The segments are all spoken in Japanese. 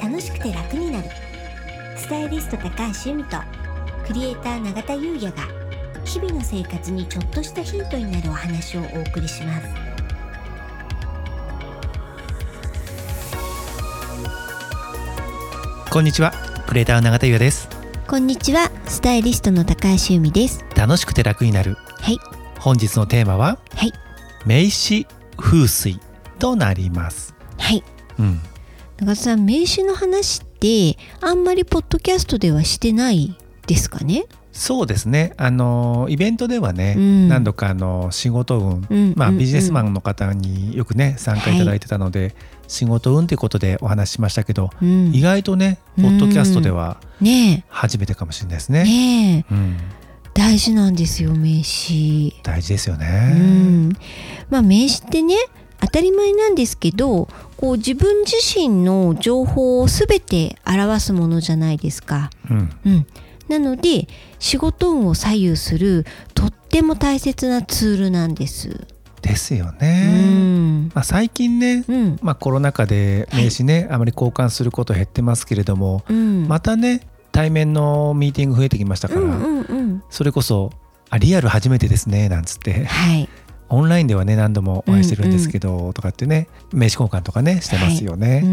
楽しくて楽になる。スタイリスト高橋由美とクリエイター永田優也が日々の生活にちょっとしたヒントになるお話をお送りします。こんにちはクリエイター永田優也です。こんにちはスタイリストの高橋由美です。楽しくて楽になる。はい。本日のテーマははい。名詞風水となります。はい。うん永田さん名刺の話ってあんまりポッドキャストではしてないですかね？そうですね。あのイベントではね、うん。何度かあの仕事運、うんまあ、うん。ビジネスマンの方によくね参加いただいてたので、仕事運ということでお話ししましたけど、うん。意外とねポッドキャストではね初めてかもしれないですえ。ね。ね大事なんですよ名刺。大事ですようね。ん。まあ名刺ってね当たり前なんですけどこう自分自身の情報を全て表すものじゃないですか。うん、うん、なので仕事運を左右するとっても大切なツールなんです。ですようね。ん。まあ、最近ね、うん。まあ、コロナ禍で名刺ね、あまり交換すること減ってますけれども、うん。またね対面のミーティング増えてきましたから、うんうんうん。それこそあリアル初めてですねなんつって。はいオンラインではね何度もお会いしてるんですけど、とかってね名刺交換とかねしてますよね。はいうん。う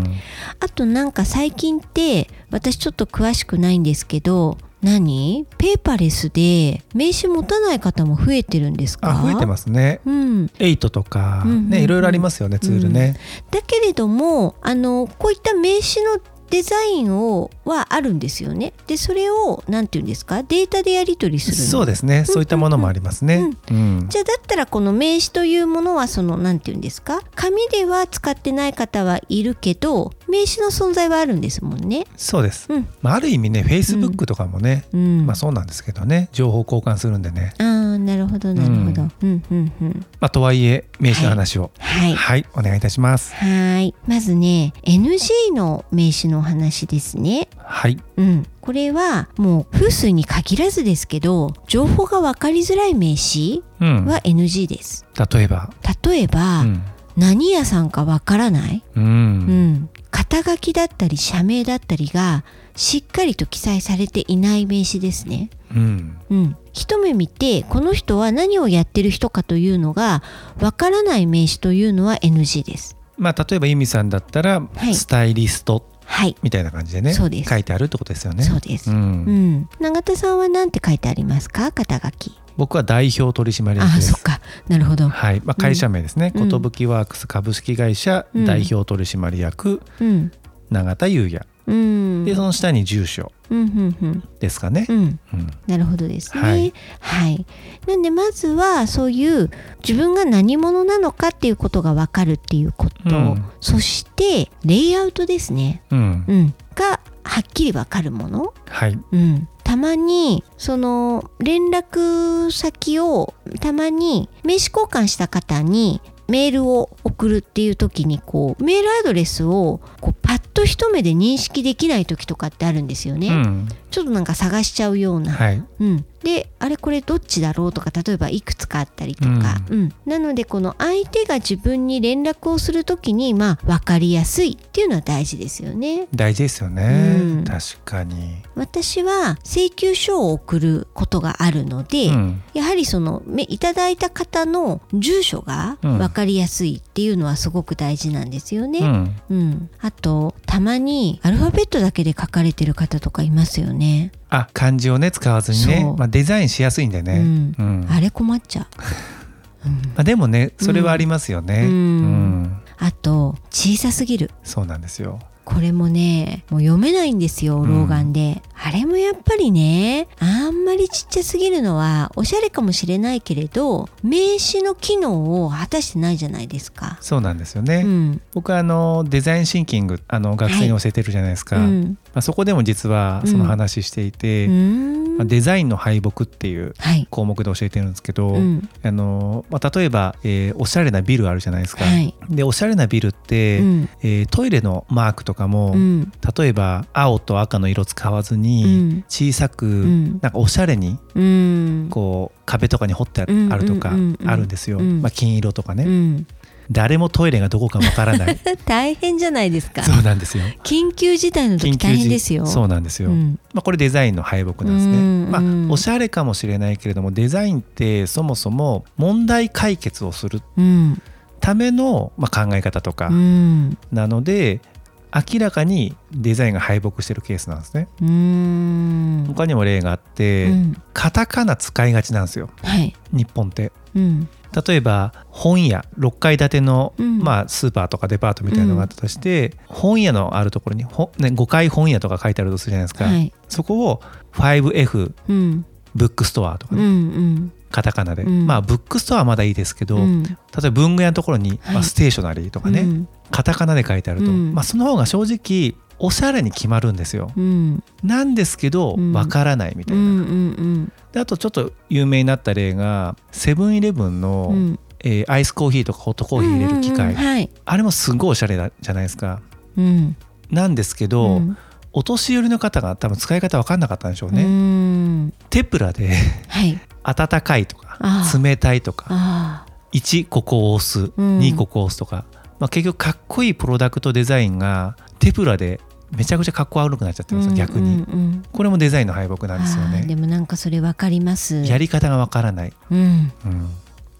ん。あとなんか最近って私ちょっと詳しくないんですけど何？ペーパーレスで名刺持たない方も増えてるんですか？あ増えてますね。うん、エイトとかうんうんうん。ねいろいろありますよねツールね。だけれどもあのこういった名刺のデザインをはあるんですよね。でそれをなんていうんですか？データでやり取りするの。そうですね。そういったものもありますね。うん。じゃあだったらこの名刺というものはそのなんていうんですか？紙では使ってない方はいるけど名刺の存在はあるんですもんね。そうです。うんまあある意味ね Facebook とかもね、うん、まあそうなんですけどね情報交換するんでね。ああなるほどなるほど。ううんうんうん。まあとはいえ名刺の話をはい。はい、お願いいたします。はい。まずね NG の名詞のお話ですね。はい。うん。これはもう風水に限らずですけど情報が分かりづらい名詞うん。は NG です。例えば。例えば、うん。何屋さんか分からない、う。うんん、肩書きだったり社名だったりがしっかりと記載されていない名詞ですね。うん。うん、一目見てこの人は何をやってる人かというのがわからない名詞というのは NG です。まあ例えば由美さんだったら、はいスタイリストはい、みたいな感じでねそうです書いてあるってことですよね。そうです。ううん、ん。永田さんは何て書いてありますか？肩書き。僕は代表取締役ああ、です。そっか。なるほど。はい、まあ、会社名ですね。うん寿ワークス株式会社うん代表取締役うん、永田優也。うん、でその下に住所ですかねう。ん。うん。なるほどですね。ははいい。なんでまずはそういう自分が何者なのかっていうことがわかるっていうこと、うんそしてレイアウトですね。うん。うん、がはっきりわかるもの。はい。うん、たまにその連絡先をたまに名刺交換した方にメールを送るっていう時にこうメールアドレスをこうパッと一目で認識できない時とかってあるんですよね。うん。ちょっとなんか探しちゃうような。はい。うん、であれこれどっちだろうとか例えばいくつかあったりとか、うんなのでこの相手が自分に連絡をする時にまあ分かりやすいっていうのは大事ですよね。大事ですよね。うん確かに。私は請求書を送ることがあるので、うん。やはりそのめいただいた方の住所がうん分かりやすいっていうのはすごく大事なんですよね。うん。うん、あとたまにアルファベットだけで書かれてる方とかいますよね。あ、漢字をね使わずにねまあデザインしやすいんでね。うんうん。あれ困っちゃう。う んまあでもね、それはありますよね。うんうんあと小さすぎるそうなんですよ。これもねもう読めないんですよ老眼で、あれもやっぱりねあんまりちっちゃすぎるのはおしゃれかもしれないけれど名詞の機能を果たしてないじゃないですか。そうなんですよね。うん僕はあのデザインシンキングあの学生に教えてるじゃないですか、うんまあ、そこでも実はその話していて、まあ、デザインの敗北っていうはい、項目で教えてるんですけど、うん。あのまあ、例えば、えーおしゃれなビルあるじゃないですか。はい。でおしゃれなビルって、うん。えートイレのマークとかも、うん。例えば青と赤の色使わずに、うん。小さく、ん。なんかおしゃれにうん。こう壁とかに彫ってあうんるとかあるんですよ、うん。まあ、金色とかね。うん誰もトイレがどこかわからない。大変じゃないですか。そうなんですよ。緊急事態の時大変ですよ。そうなんですよ、うん。まあ、これデザインの敗北なんですね、うん。まうん。あ、おしゃれかもしれないけれどもデザインってそもそも問題解決をするうん。ための、まあ、考え方とかうん。なので、明らかにデザインが敗北してるケースなんですね。うん。他にも例があって、うん。カタカナ使いがちなんですよ。はい。日本って。うん例えば本屋6階建ての、うん。まあ、スーパーとかデパートみたいなのがあったとして、本屋のあるところにほ、ね、5階本屋とか書いてあるとするじゃないですか、はい。そこを 5F うん。ブックストアとかうね、ん。カタカナで、うん。まあブックストアはまだいいですけど、うん。例えば文具屋のところに、はい。まあ、ステーショナリーとかね、うん。カタカナで書いてあると、うん。まあ、その方が正直おしゃれに決まるんですよ。うん。なんですけどうん。わからないみたいな。うんうんであとちょっと有名になった例がセブンイレブンの、うん。うんえーアイスコーヒーとかホットコーヒー入れる機械、うんうんうんはい。あれもすごいおしゃれだじゃないですか。うん。なんですけど、うん。お年寄りの方が多分使い方分かんなかったんでしょううね。ん。テプラではい。温かいとか冷たいとかああ1ここを押す、うん。2ここを押すとか、まあ、結局かっこいいプロダクトデザインがテプラでめちゃくちゃかっこ悪くなっちゃってるんですよ逆に、うんうん。これもデザインの敗北なんですよね。でもなんかそれわかります。やり方がわからない、うん。うん。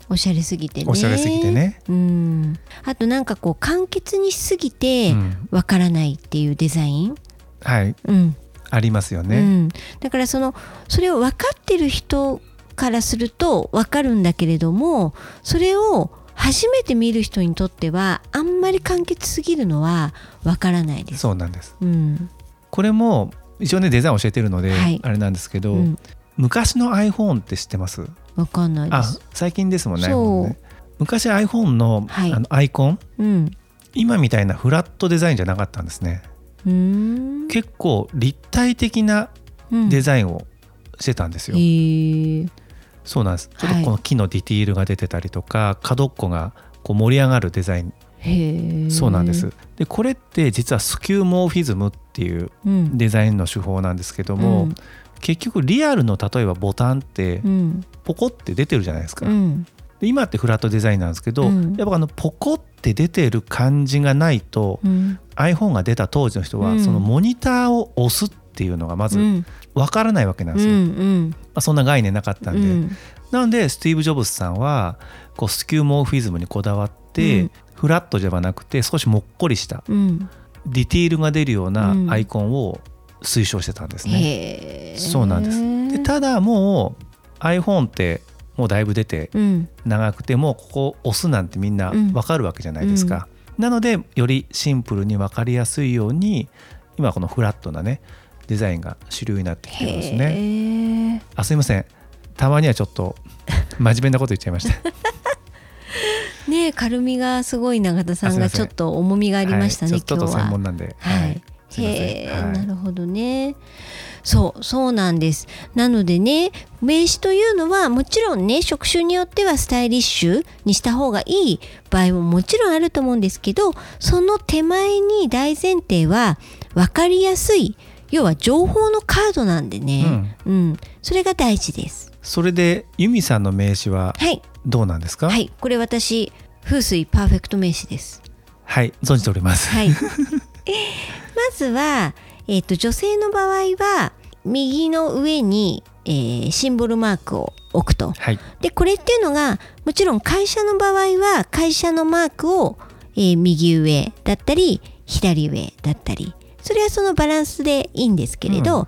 おしゃれすぎてね。おしゃれすぎてね、うん。あとなんかこう簡潔にしすぎてうん。わからないっていうデザイン？はい。うん。ありますよね、うん、だからそのそれを分かってる人からすると分かるんだけれどもそれを初めて見る人にとってはあんまり簡潔すぎるのは分からないです。そうなんです。うん。これも一応ねデザインを教えてるので、はい。あれなんですけど、うん、昔の iPhone って知ってます？分かんないであす。最近ですもんね昔 iPhone の,、はい。あのアイコン？うん、今みたいなフラットデザインじゃなかったんですね。結構立体的なうん。デザインをしてたんですよ、へーそうなんです。ちょっはい。とこの木のディティールが出てたりとか、角っこがこう盛り上がるデザイン。そうなんです。でこれって実はスキューモーフィズムっていううん。デザインの手法なんですけども、うん。結局リアルの例えばボタンってうん。ポコって出てるじゃないですか、うん。で今ってフラットデザインなんですけど、うん。やっぱあのポコって出てる感じがないと、うん。iPhone が出た当時の人は、うん。そのモニターを押すっていうのがまずうん。わからないわけなんうですよ、まんあ、そんな概念なかったんで、うん。なのでスティーブ・ジョブズさんはこうスキューモーフィズムにこだわって、うん。フラットではなくて少しもっこりしたうん。ディティールが出るようなうん。アイコンを推奨してたんですね。そうなんです。でただもう iPhone ってもうだいぶ出てうん。長くてもうここ押すなんてみんなうん。わかるわけじゃないですか。なのでよりシンプルに分かりやすいように今このフラットなねデザインが主流になってきてるんですね。ね。あすいませんたまにはちょっと真面目なこと言っちゃいました。ね軽みがすごい永田さんがちょっと重みがありましたね、はい今日は。専門なんで。はい。へえ、はいなるほどね。そうそうなんです。なのでね名刺というのはもちろんね職種によってはスタイリッシュにした方がいい場合ももちろんあると思うんですけどその手前に大前提は分かりやすい要は情報のカードなんでね、うんそれが大事です。それでユミさんの名刺ははいどうなんですか？はいこれ私風水パーフェクト名刺です。はい存じております。はい。まずは、えっ、と、女性の場合は、右の上に、えーシンボルマークを置くと。はいで、これっていうのが、もちろん会社の場合は、会社のマークを、えー右上だったり、左上だったり、それはそのバランスでいいんですけれど、うん。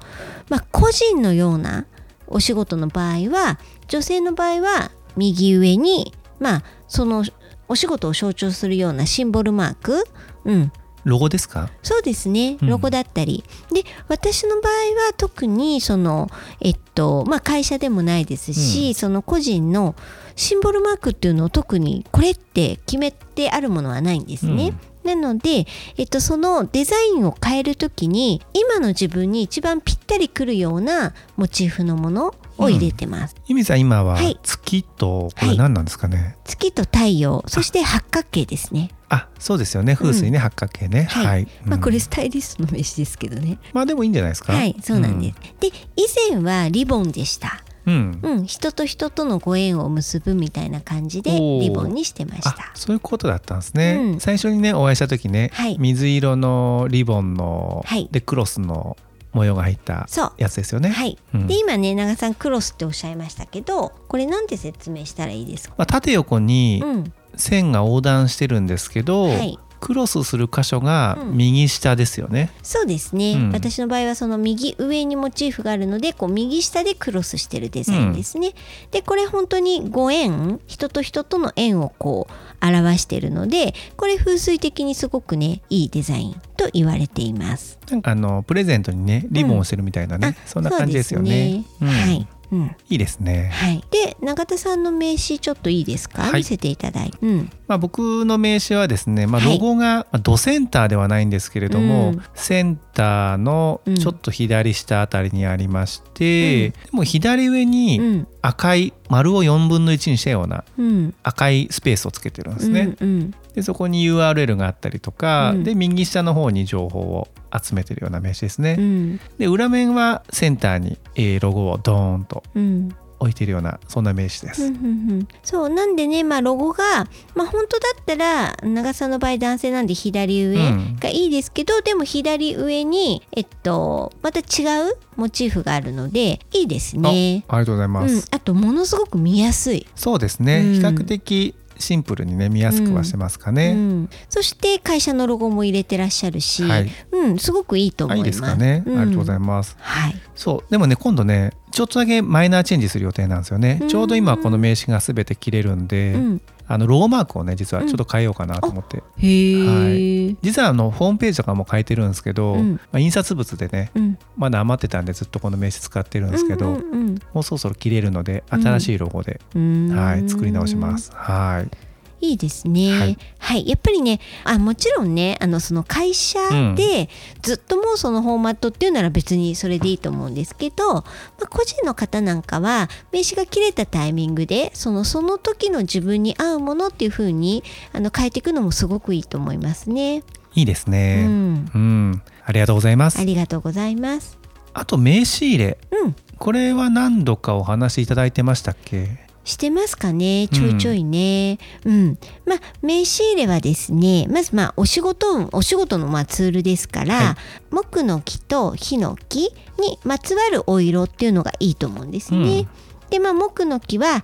まあ、個人のようなお仕事の場合は、女性の場合は、右上に、まあ、そのお仕事を象徴するようなシンボルマーク、うん、ロゴですか？そうですね。うん。ロゴだったり、で私の場合は特にそのえっとまあ会社でもないですし、うん。その個人のシンボルマークっていうのを特にこれって決めてあるものはないんですね。なので、えっと、そのデザインを変えるときに今の自分に一番ぴったりくるようなモチーフのものを入れてます。ユミさん今ははい月とこれ何なんですかね？月と太陽そして八角形ですね。あそうですよね風水ね、八角形ね。はいまあ、うんこれスタイリストの名刺ですけどね。まあでもいいんじゃないですか？はい、そうなんです。で、以前はリボンでした。うん。うん、人と人とのご縁を結ぶみたいな感じでリボンにしてました。あそういうことだったんですね、うん。最初にねお会いした時ね、はい。水色のリボンの、はい。でクロスの模様が入ったそう。やつですよね。はい、うん。で今ね長さんクロスっておっしゃいましたけどこれなんて説明したらいいですか？まあ、縦横にうん。線が横断してるんですけど、はいクロスする箇所がうん。右下ですよね。そうですね、うん。私の場合はその右上にモチーフがあるのでこう右下でクロスしてるデザインですね、でこれ本当にご縁人と人との縁をこう表してるのでこれ風水的にすごくねいいデザインと言われています。なんかあのプレゼントにねリボンをしてるみたいなね、あそんな感じですよね。ね。はい、うん。いいですね。はい、で永田さんの名刺ちょっといいですか、はい。見せていただいて、うん、まあ、僕の名刺はですね、まあ、はい。ロゴが、まあドセンターではないんですけれども、うん。センターのちょっと左下あたりにありまして、でも左上うにん。赤い丸を4分の1にしたようなうん。赤いスペースをつけてるんですね。うんうん。でそこに URL があったりとか、うん。で右下の方に情報を集めてるような名刺ですね。うん。で裏面はセンターに、えーロゴをドーンとうん置いてるようなそんな名刺です。うんうんうん。そうなんでね、まあ、ロゴが、まあ、本当だったら長さんの場合男性なんで左上うん。がいいですけど、でも左上に、えっと、また違うモチーフがあるのでいいですね。ありがとうございます。うん、あとものすごく見やすい、そうですね、うん。比較的シンプルにね見やすくはしてますかうね。ん、そして会社のロゴも入れてらっしゃるし、はい。うん、すごくいいと思あいいいます。ですかね、うん。ありがとうございます。はい、そう。でもね今度ねちょっとだけマイナーチェンジする予定なんですよね。うん。ちょうど今この名刺がすべて切れるんで、うん、あのロゴマークをね実はちょっと変えようかなと思って、へえ、実はあのホームページとかも変えてるんですけど、うん。まあ、印刷物でねうん、まだ余ってたんでずっとこの名刺使ってるんですけど、うんうんもうそろそろ切れるのでうん新しいロゴで、うん、はい作り直します。はいいいですね。ははいい、やっぱりね、あ、もちろんね、あのその会社でずっともうそのフォーマットっていうなら別にそれでいいと思うんですけど、まあ、個人の方なんかは名刺が切れたタイミングで、そのその時の自分に合うものっていう風にあの変えていくのもすごくいいと思いますね。いいですうね。ん、うん、ありがとうございますあ。りがとうございます。あと名刺入れうん。これは何度かお話しいただいてましたっけ？してますかね？ちょいちょいね。うん。まあ、名刺入れはですね、まずまあ、お仕事運、お仕事のまあツールですから、は木の木とヒノキにまつわるお色っていうのがいいと思うんですね。で、まあ、木の木は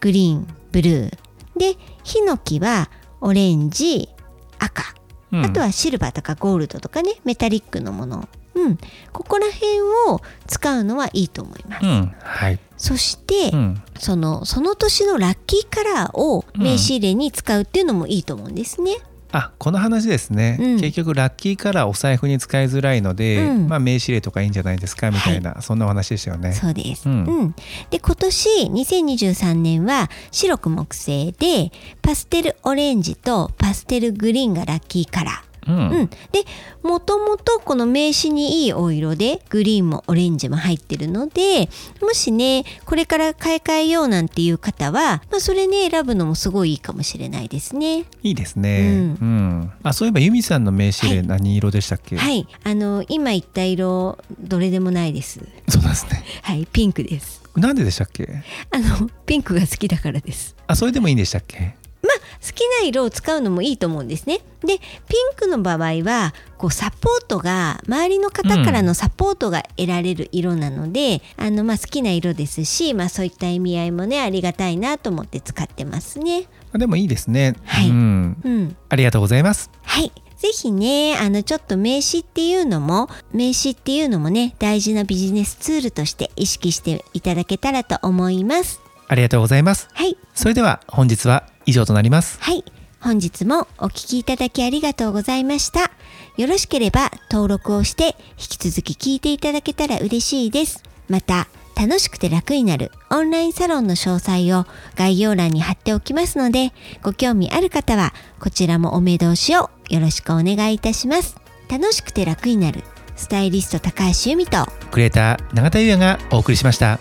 グリーン、ブルー。で、ヒノキはオレンジ、赤。うんあとはシルバーとかゴールドとかね、メタリックのもの。うん。ここら辺を使うのはいいと思います。うんはい、そして、うん、そのその年のラッキーカラーを名刺入れに使うっていうのもいいと思うんですね。あこの話ですね、うん結局ラッキーカラーお財布に使いづらいので、うんまあ名刺入れとかいいんじゃないですかみたいな、そんなお話でしたよね。そうです。ううんん。で今年2023年は白く木製でパステルオレンジとパステルグリーンがラッキーカラー。うんうん、でもともとこの名刺にいいお色でグリーンもオレンジも入ってるのでもしねこれから買い替えようなんていう方は、まあ、それね選ぶのもすごいいいかもしれないですね。いいですね。ううんん。あそういえばユミさんの名刺入れ何色でしたっけ？はい、あの今言った色どれでもないです。そうなんですね。はい、ピンクです。なんででしたっけ？あのピンクが好きだからです。あそれでもいいんでしたっけ？好きな色を使うのもいいと思うんですね。で、ピンクの場合はこうサポートが周りの方からのサポートが得られる色なので、あのまあ好きな色ですし、まあそういった意味合いもねありがたいなと思って使ってますね。あでもいいですね。はいうん。うん。ありがとうございます。はい。ぜひね、あの、ちょっと名刺っていうのも、名刺っていうのもね、大事なビジネスツールとして意識していただけたらと思います。ありがとうございます。はい。それでは本日は以上となります。はい。本日もお聞きいただきありがとうございました。よろしければ登録をして引き続き聞いていただけたら嬉しいです。また、楽しくて楽になるオンラインサロンの詳細を概要欄に貼っておきますので、ご興味ある方はこちらもお目通しをよろしくお願いいたします。楽しくて楽になるスタイリスト高橋由美とクリエイター永田優也がお送りしました。